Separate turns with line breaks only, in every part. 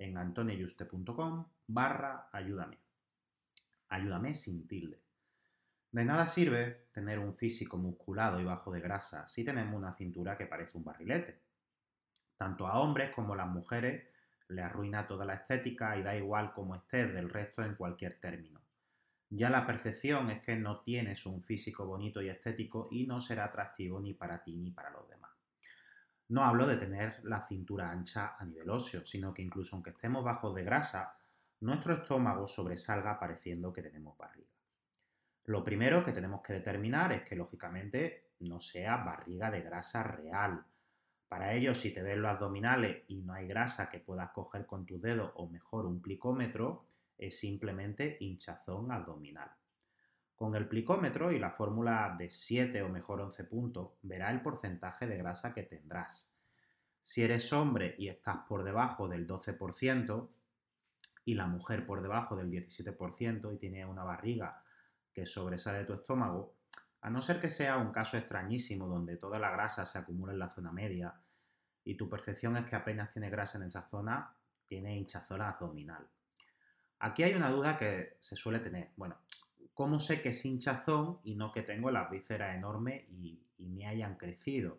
en antonioyuste.com barra ayúdame. Ayúdame sin tilde. De nada sirve tener un físico musculado y bajo de grasa si tenemos una cintura que parece un barrilete. Tanto a hombres como a las mujeres le arruina toda la estética y da igual cómo estés del resto en cualquier término. Ya la percepción es que no tienes un físico bonito y estético y no será atractivo ni para ti ni para los demás. No hablo de tener la cintura ancha a nivel óseo, sino que incluso aunque estemos bajos de grasa, nuestro estómago sobresalga pareciendo que tenemos barriga. Lo primero que tenemos que determinar es que lógicamente no sea barriga de grasa real. Para ello, si te ves los abdominales y no hay grasa que puedas coger con tus dedos o mejor un plicómetro, es simplemente hinchazón abdominal. Con el plicómetro y la fórmula de 7 o mejor 11 puntos, verá el porcentaje de grasa que tendrás. Si eres hombre y estás por debajo del 12% y la mujer por debajo del 17% y tiene una barriga que sobresale tu estómago, a no ser que sea un caso extrañísimo donde toda la grasa se acumula en la zona media y tu percepción es que apenas tiene grasa en esa zona, tiene hinchazón abdominal. Aquí hay una duda que se suele tener. Bueno, ¿Cómo sé que es hinchazón y no que tengo las vísceras enormes y, me hayan crecido?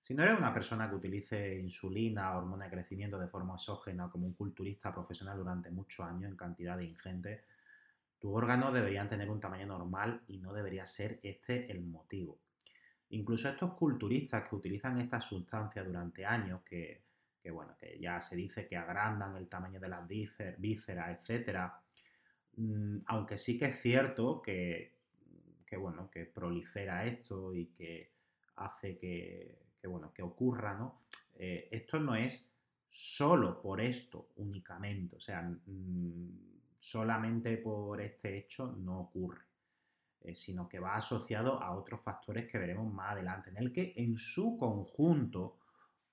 Si no eres una persona que utilice insulina, hormona de crecimiento de forma exógena, como un culturista profesional durante muchos años en cantidad ingente, tus órganos deberían tener un tamaño normal y no debería ser este el motivo. Incluso estos culturistas que utilizan esta sustancia durante años, que, bueno, que ya se dice que agrandan el tamaño de las vísceras, etcétera, aunque sí que es cierto que, bueno, que prolifera esto y que hace que, bueno, que ocurra, ¿no? Eh, esto no es solo por esto únicamente, o sea, mm, solamente por este hecho no ocurre, eh, sino que va asociado a otros factores que veremos más adelante, en el que en su conjunto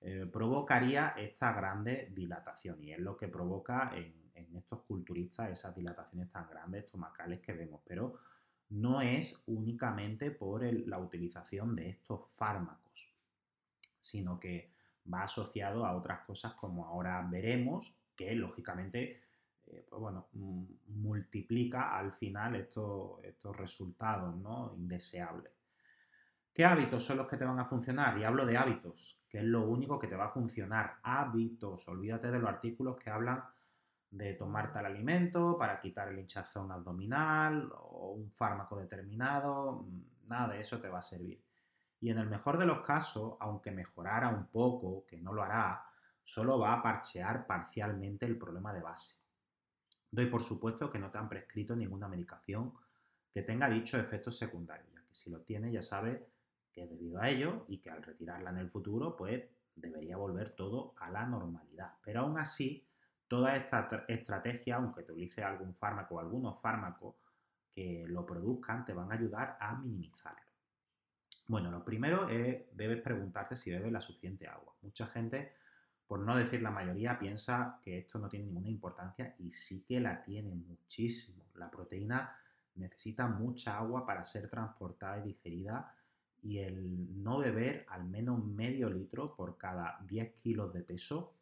eh, provocaría esta grande dilatación y es lo que provoca en en estos culturistas esas dilataciones tan grandes estomacales que vemos, pero no es únicamente por la utilización de estos fármacos, sino que va asociado a otras cosas como ahora veremos, que lógicamente eh, pues bueno, multiplica al final estos, estos resultados ¿no? indeseables. ¿Qué hábitos son los que te van a funcionar? Y hablo de hábitos, que es lo único que te va a funcionar. Hábitos, olvídate de los artículos que hablan de tomar tal alimento para quitar el hinchazón abdominal o un fármaco determinado, mm, nada de eso te va a servir. Y en el mejor de los casos, aunque mejorara un poco, que no lo hará, solo va a parchear parcialmente el problema de base. Doy por supuesto que no te han prescrito ninguna medicación que tenga dicho efectos secundarios, ya que si lo tiene ya sabe que es debido a ello y que al retirarla en el futuro pues debería volver todo a la normalidad. Pero aún así, Toda esta estrategia, aunque te utilice algún fármaco o algunos fármacos que lo produzcan, te van a ayudar a minimizarlo. Bueno, lo primero es, debes preguntarte si bebes la suficiente agua. Mucha gente por no decir la mayoría, piensa que esto no tiene ninguna importancia y sí que la tiene muchísimo. La proteína necesita mucha agua para ser transportada y digerida y el no beber al menos medio litro por cada 10 kilos de peso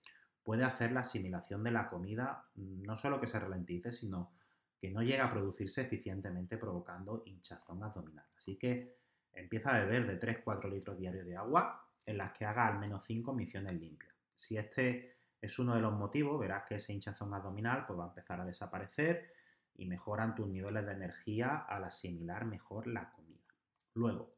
puede hacer la asimilación de la comida no solo que se ralentice, sino que no llega a producirse eficientemente provocando hinchazón abdominal. Así que empieza a beber de 3-4 litros diarios de agua en las que haga al menos 5 misiones limpias. Si este es uno de los motivos, verás que esa hinchazón abdominal pues, va a empezar a desaparecer y mejoran tus niveles de energía al asimilar mejor la comida. Luego,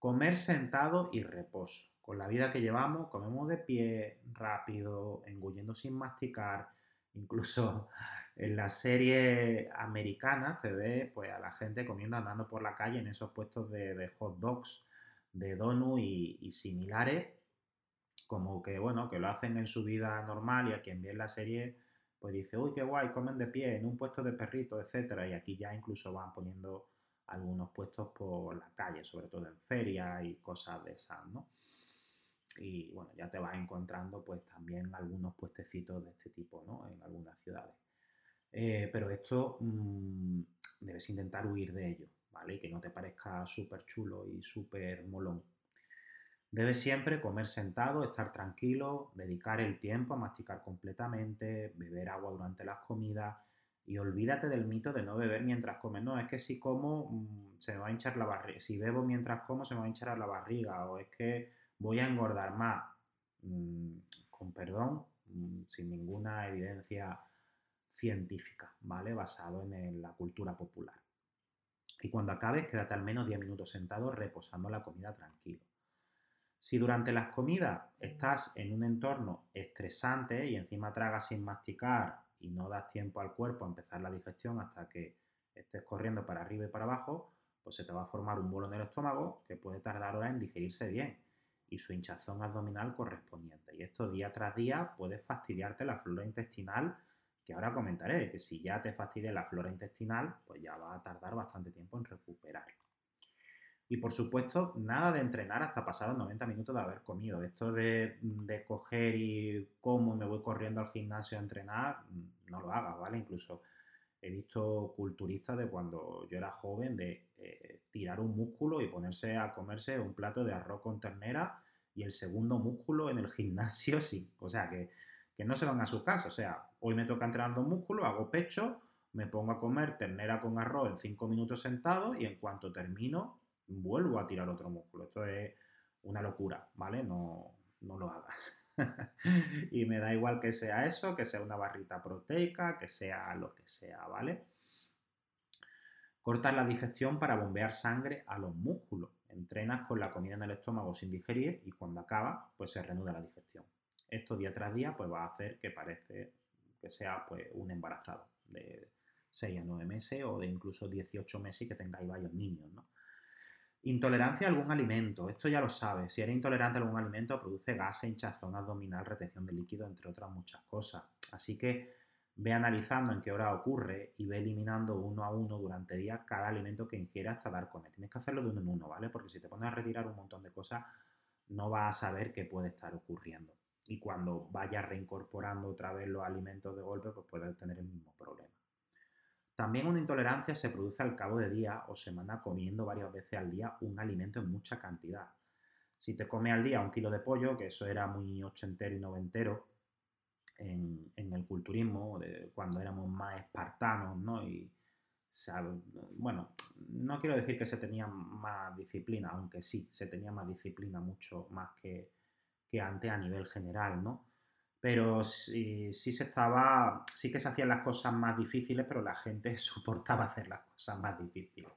comer sentado y reposo. Con la vida que llevamos, comemos de pie, rápido, engullendo sin masticar, incluso en la serie americana te ve pues, a la gente comiendo andando por la calle en esos puestos de, hot dogs, de donut y, similares, como que bueno, que lo hacen en su vida normal y a quien ve la serie pues dice, uy, qué guay, comen de pie en un puesto de perrito, etcétera, y aquí ya incluso van poniendo algunos puestos por la calle, sobre todo en ferias y cosas de esas, ¿no? Y bueno, ya te vas encontrando pues también algunos puestecitos de este tipo, ¿no? En algunas ciudades. Eh, pero esto mm, debes intentar huir de ello, ¿vale? Y que no te parezca súper chulo y súper molón. Debes siempre comer sentado, estar tranquilo, dedicar el tiempo a masticar completamente, beber agua durante las comidas y olvídate del mito de no beber mientras comes. No, es que si como mm, se me va a hinchar la barriga, si bebo mientras como se me va a hinchar la barriga o es que voy a engordar más. Mm, con perdón, sin ninguna evidencia científica, ¿vale? Basado en la cultura popular. Y cuando acabes, quédate al menos 10 minutos sentado reposando la comida tranquilo. Si durante las comidas estás en un entorno estresante y encima tragas sin masticar y no das tiempo al cuerpo a empezar la digestión hasta que estés corriendo para arriba y para abajo, pues se te va a formar un bolo en el estómago que puede tardar horas en digerirse bien y su hinchazón abdominal correspondiente. Y esto día tras día puede fastidiarte la flora intestinal que ahora comentaré, que si ya te fastidia la flora intestinal, pues ya va a tardar bastante tiempo en recuperar. Y por supuesto, nada de entrenar hasta pasados 90 minutos de haber comido. Esto de, coger y cómo me voy corriendo al gimnasio a entrenar, no lo hagas, ¿vale? Incluso he visto culturistas de cuando yo era joven de eh, tirar un músculo y ponerse a comerse un plato de arroz con ternera y el segundo músculo en el gimnasio sí. O sea que que no se van a su casa. O sea, hoy me toca entrenar dos músculos, hago pecho, me pongo a comer ternera con arroz en cinco minutos sentado y en cuanto termino, vuelvo a tirar otro músculo. Esto es una locura, ¿vale? No, no lo hagas. y me da igual que sea eso, que sea una barrita proteica, que sea lo que sea, ¿vale? Cortas la digestión para bombear sangre a los músculos. Entrenas con la comida en el estómago sin digerir y cuando acaba, pues se reanuda la digestión esto día tras día pues va a hacer que parece que sea pues un embarazado de 6 a 9 meses o de incluso 18 meses y que tengáis varios niños, ¿no? Intolerancia a algún alimento, esto ya lo sabes, si eres intolerante a algún alimento produce gas, hinchazón abdominal, retención de líquido, entre otras muchas cosas. Así que ve analizando en qué hora ocurre y ve eliminando uno a uno durante días cada alimento que ingieras hasta dar con él. Tienes que hacerlo de uno en uno, ¿vale? Porque si te pones a retirar un montón de cosas, no vas a saber qué puede estar ocurriendo y cuando vaya reincorporando otra vez los alimentos de golpe, pues puede tener el mismo problema. También una intolerancia se produce al cabo de días o semana comiendo varias veces al día un alimento en mucha cantidad. Si te come al día un kilo de pollo, que eso era muy ochentero y noventero en, el culturismo, cuando éramos más espartanos, ¿no? Y, bueno, no quiero decir que se tenía más disciplina, aunque sí, se tenía más disciplina mucho más que, que antes a nivel general, ¿no? Pero sí, se estaba, sí que se hacían las cosas más difíciles, pero la gente soportaba hacer las cosas más difíciles.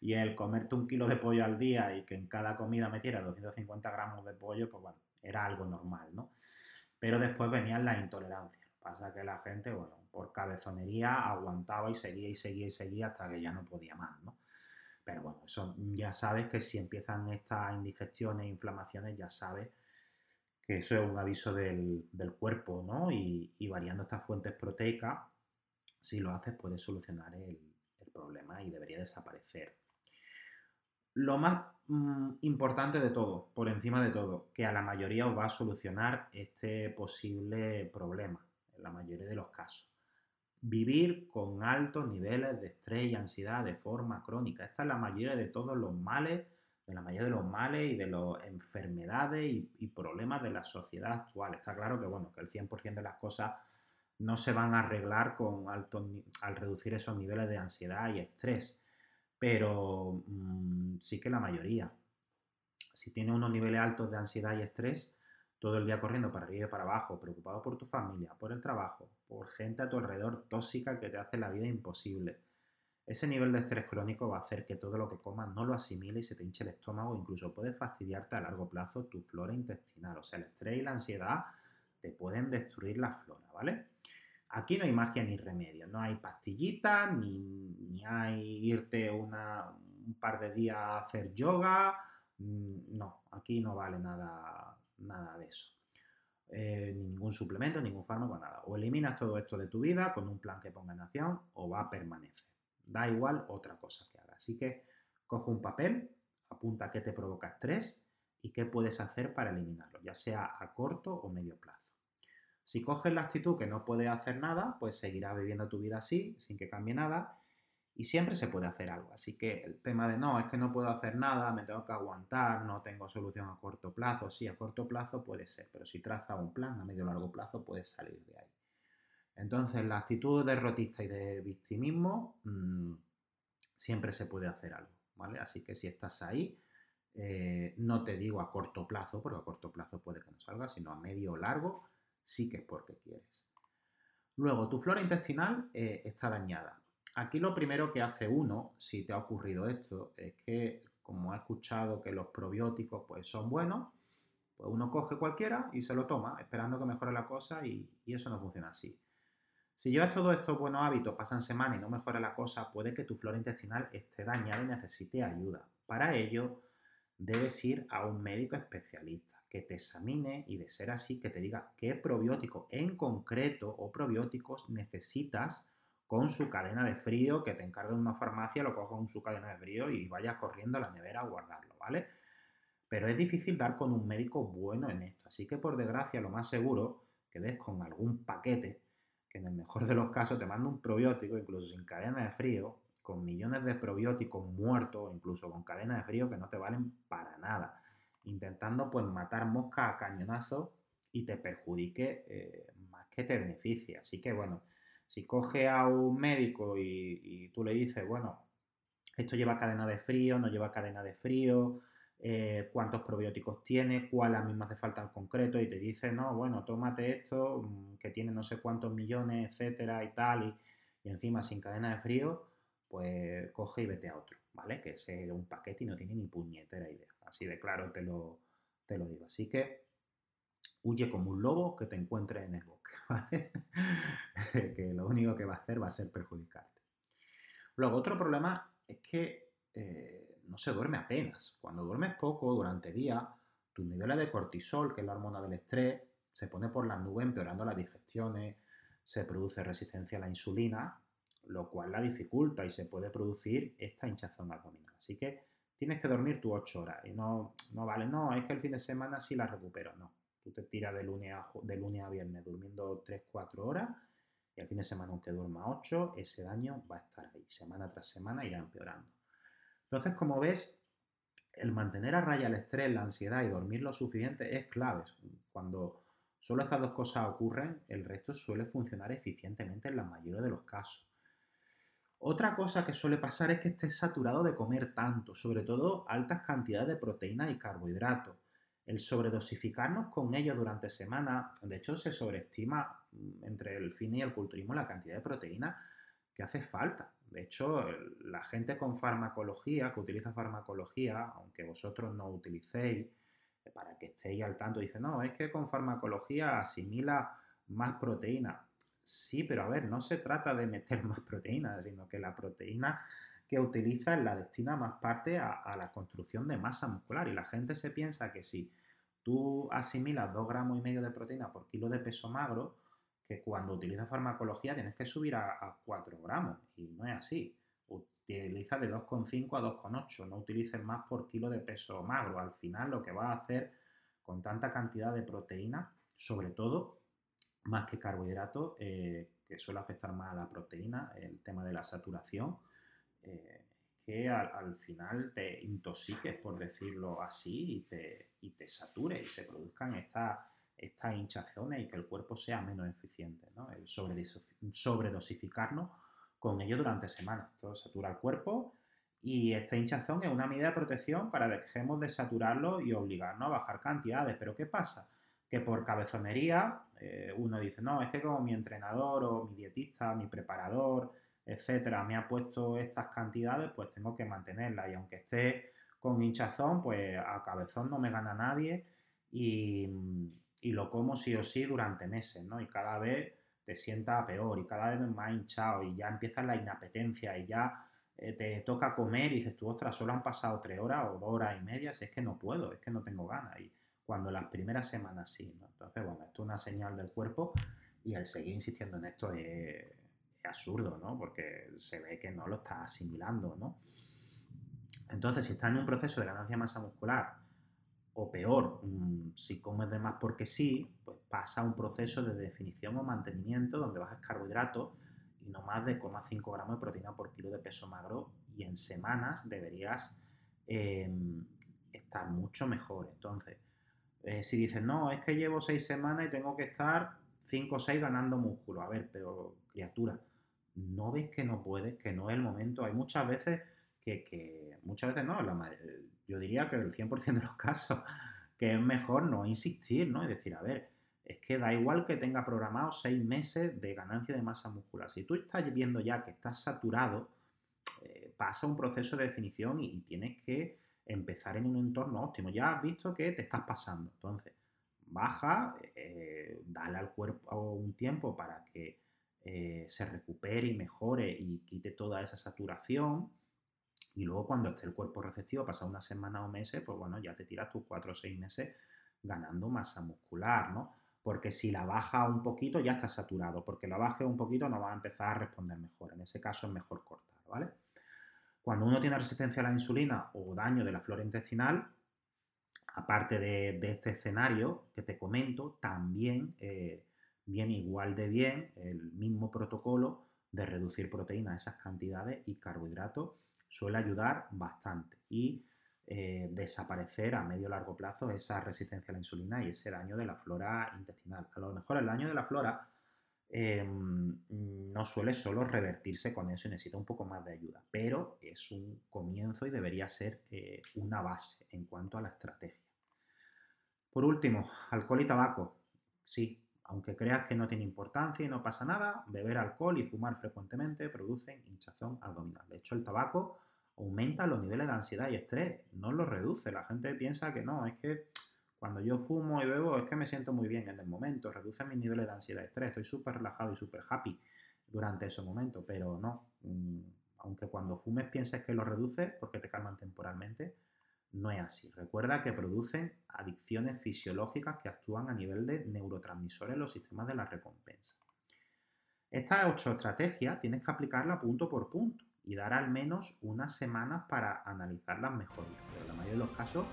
Y el comerte un kilo de pollo al día y que en cada comida metiera 250 gramos de pollo, pues bueno, era algo normal, ¿no? Pero después venían las intolerancias. Pasa que la gente, bueno, por cabezonería aguantaba y seguía y seguía y seguía hasta que ya no podía más, ¿no? Pero bueno, eso ya sabes que si empiezan estas indigestiones e inflamaciones, ya sabes que eso es un aviso del, cuerpo, ¿no? Y, variando estas fuentes proteicas, si lo haces puedes solucionar el, problema y debería desaparecer. Lo más mm, importante de todo, por encima de todo, que a la mayoría os va a solucionar este posible problema, en la mayoría de los casos. Vivir con altos niveles de estrés y ansiedad de forma crónica. Esta es la mayoría de todos los males, de la mayoría de los males y de las enfermedades y, problemas de la sociedad actual. Está claro que, bueno, que el 100% de las cosas no se van a arreglar con alto, al reducir esos niveles de ansiedad y estrés, pero mm, sí que la mayoría. Si tienes unos niveles altos de ansiedad y estrés, todo el día corriendo para arriba y para abajo, preocupado por tu familia, por el trabajo, por gente a tu alrededor tóxica que te hace la vida imposible. Ese nivel de estrés crónico va a hacer que todo lo que comas no lo asimile y se te hinche el estómago, incluso puede fastidiarte a largo plazo tu flora intestinal. O sea, el estrés y la ansiedad te pueden destruir la flora, ¿vale? Aquí no hay magia ni remedio, no hay pastillitas, ni, hay irte un par de días a hacer yoga, mm, no, aquí no vale nada, nada de eso. Eh, ningún suplemento, ningún fármaco, nada. O eliminas todo esto de tu vida con un plan que ponga en acción o va a permanecer. Da igual otra cosa que haga. Así que coge un papel, apunta qué te provoca estrés y qué puedes hacer para eliminarlo, ya sea a corto o medio plazo. Si coges la actitud que no puedes hacer nada, pues seguirás viviendo tu vida así, sin que cambie nada, y siempre se puede hacer algo. Así que el tema de no, es que no puedo hacer nada, me tengo que aguantar, no tengo solución a corto plazo, sí, a corto plazo puede ser, pero si traza un plan a medio o largo plazo puedes salir de ahí. Entonces, la actitud derrotista y de victimismo mm, siempre se puede hacer algo, ¿vale? Así que si estás ahí, eh, no te digo a corto plazo, porque a corto plazo puede que no salga, sino a medio o largo, sí que es porque quieres. Luego, tu flora intestinal eh, está dañada. Aquí lo primero que hace uno, si te ha ocurrido esto, es que como ha escuchado que los probióticos pues, son buenos, pues uno coge cualquiera y se lo toma, esperando que mejore la cosa y, eso no funciona así. Si llevas todos estos buenos hábitos, pasan semanas y no mejora la cosa, puede que tu flora intestinal esté dañada y necesite ayuda. Para ello, debes ir a un médico especialista que te examine y de ser así, que te diga qué probiótico en concreto o probióticos necesitas con su cadena de frío, que te encargue de una farmacia, lo cojas con su cadena de frío y vayas corriendo a la nevera a guardarlo, ¿vale? Pero es difícil dar con un médico bueno en esto, así que por desgracia lo más seguro que des con algún paquete en el mejor de los casos te manda un probiótico, incluso sin cadena de frío, con millones de probióticos muertos, incluso con cadena de frío que no te valen para nada, intentando pues matar moscas a cañonazo y te perjudique eh, más que te beneficie. Así que bueno, si coge a un médico y, tú le dices, bueno, esto lleva cadena de frío, no lleva cadena de frío, eh, cuántos probióticos tiene, cuál a mí me hace falta en concreto, y te dice, no, bueno, tómate esto, mm, que tiene no sé cuántos millones, etcétera, y tal, y, encima sin cadena de frío, pues coge y vete a otro, ¿vale? Que es un paquete y no tiene ni puñetera idea. Así de claro te lo, te lo digo. Así que huye como un lobo que te encuentre en el bosque, ¿vale? que lo único que va a hacer va a ser perjudicarte. Luego, otro problema es que eh, no se duerme apenas. Cuando duermes poco durante el día, tus niveles de cortisol, que es la hormona del estrés, se pone por la nube empeorando las digestiones, se produce resistencia a la insulina, lo cual la dificulta y se puede producir esta hinchazón abdominal. Así que tienes que dormir tus 8 horas y no, no vale, no, es que el fin de semana sí la recupero, no. Tú te tiras de lunes a, de lunes a viernes durmiendo 3-4 horas y al fin de semana, aunque duerma 8, ese daño va a estar ahí. Semana tras semana irá empeorando. Entonces, como ves, el mantener a raya el estrés, la ansiedad y dormir lo suficiente es clave. Cuando solo estas dos cosas ocurren, el resto suele funcionar eficientemente en la mayoría de los casos. Otra cosa que suele pasar es que estés saturado de comer tanto, sobre todo altas cantidades de proteínas y carbohidratos el sobredosificarnos con ello durante semana, de hecho se sobreestima mm, entre el fin y el culturismo la cantidad de proteína que hace falta. De hecho, la gente con farmacología, que utiliza farmacología, aunque vosotros no utilicéis, eh, para que estéis al tanto, dice, no, es que con farmacología asimila más proteína. Sí, pero a ver, no se trata de meter más proteína, sino que la proteína que utiliza la destina más parte a, la construcción de masa muscular. Y la gente se piensa que si tú asimilas 2 gramos y medio de proteína por kilo de peso magro, que cuando utilizas farmacología tienes que subir a, a 4 gramos. Y no es así. utiliza de 2,5 a 2,8, no utilices más por kilo de peso magro. Al final lo que vas a hacer con tanta cantidad de proteína, sobre todo más que carbohidratos, eh, que suele afectar más a la proteína, el tema de la saturación, eh, que al, final te intoxiques, por decirlo así, y te, y te sature y se produzcan estas estas hinchazones y que el cuerpo sea menos eficiente, ¿no? El sobredosificarnos con ello durante semanas. Esto satura el cuerpo y esta hinchazón es una medida de protección para que dejemos de saturarlo y obligarnos a bajar cantidades. Pero ¿qué pasa? Que por cabezonería eh, uno dice, no, es que como mi entrenador o mi dietista, mi preparador, etcétera, me ha puesto estas cantidades, pues tengo que mantenerlas. Y aunque esté con hinchazón, pues a cabezón no me gana nadie y, y lo como sí o sí durante meses, ¿no? Y cada vez te sienta peor y cada vez más hinchado y ya empieza la inapetencia y ya eh, te toca comer y dices tú, ostras, solo han pasado tres horas o dos horas y media, es que no puedo, es que no tengo ganas. Y cuando las primeras semanas sí, ¿no? Entonces, bueno, esto es una señal del cuerpo y el seguir insistiendo en esto es, absurdo, ¿no? Porque se ve que no lo estás asimilando, ¿no? Entonces, si estás en un proceso de ganancia de masa muscular, o peor, mm, si comes de más porque sí, pues pasa un proceso de definición o mantenimiento donde bajas carbohidratos y no más de 0,5 gramos de proteína por kilo de peso magro y en semanas deberías em, estar mucho mejor. Entonces, eh, si dices, no, es que llevo 6 semanas y tengo que estar 5 o 6 ganando músculo. A ver, pero criatura, ¿no ves que no puedes, que no es el momento? Hay muchas veces que, muchas veces no, yo diría que el 100% de los casos, que es mejor no insistir, ¿no? Es decir, a ver, es que da igual que tenga programado seis meses de ganancia de masa muscular. Si tú estás viendo ya que estás saturado, eh, pasa un proceso de definición y, tienes que empezar en un entorno óptimo. Ya has visto que te estás pasando. Entonces, baja, eh, dale al cuerpo un tiempo para que eh, se recupere y mejore y quite toda esa saturación y luego cuando esté el cuerpo receptivo, pasa una semana o meses, pues bueno, ya te tiras tus cuatro o seis meses ganando masa muscular, ¿no? Porque si la baja un poquito ya está saturado, porque la baje un poquito no va a empezar a responder mejor. En ese caso es mejor cortar, ¿vale? Cuando uno tiene resistencia a la insulina o daño de la flora intestinal, aparte de, este escenario que te comento, también eh, viene igual de bien el mismo protocolo de reducir proteínas esas cantidades y carbohidratos suele ayudar bastante y eh, desaparecer a medio largo plazo esa resistencia a la insulina y ese daño de la flora intestinal. A lo mejor el daño de la flora em, no suele solo revertirse con eso y necesita un poco más de ayuda, pero es un comienzo y debería ser eh, una base en cuanto a la estrategia. Por último, alcohol y tabaco. Sí, aunque creas que no tiene importancia y no pasa nada, beber alcohol y fumar frecuentemente producen hinchazón abdominal. De hecho, el tabaco aumenta los niveles de ansiedad y estrés, no los reduce. La gente piensa que no, es que cuando yo fumo y bebo es que me siento muy bien en el momento, reduce mis niveles de ansiedad y estrés, estoy súper relajado y súper happy durante ese momento, pero no. Mm, aunque cuando fumes pienses que lo reduce porque te calman temporalmente, no es así. Recuerda que producen adicciones fisiológicas que actúan a nivel de neurotransmisores en los sistemas de la recompensa. Estas ocho estrategias tienes que aplicarlas punto por punto y dar al menos unas semanas para analizarlas mejor. Pero en la mayoría de los casos,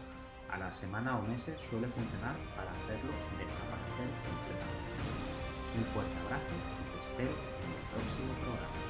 a la semana o meses suele funcionar para hacerlo desaparecer completamente. Un fuerte abrazo y te espero en el próximo programa.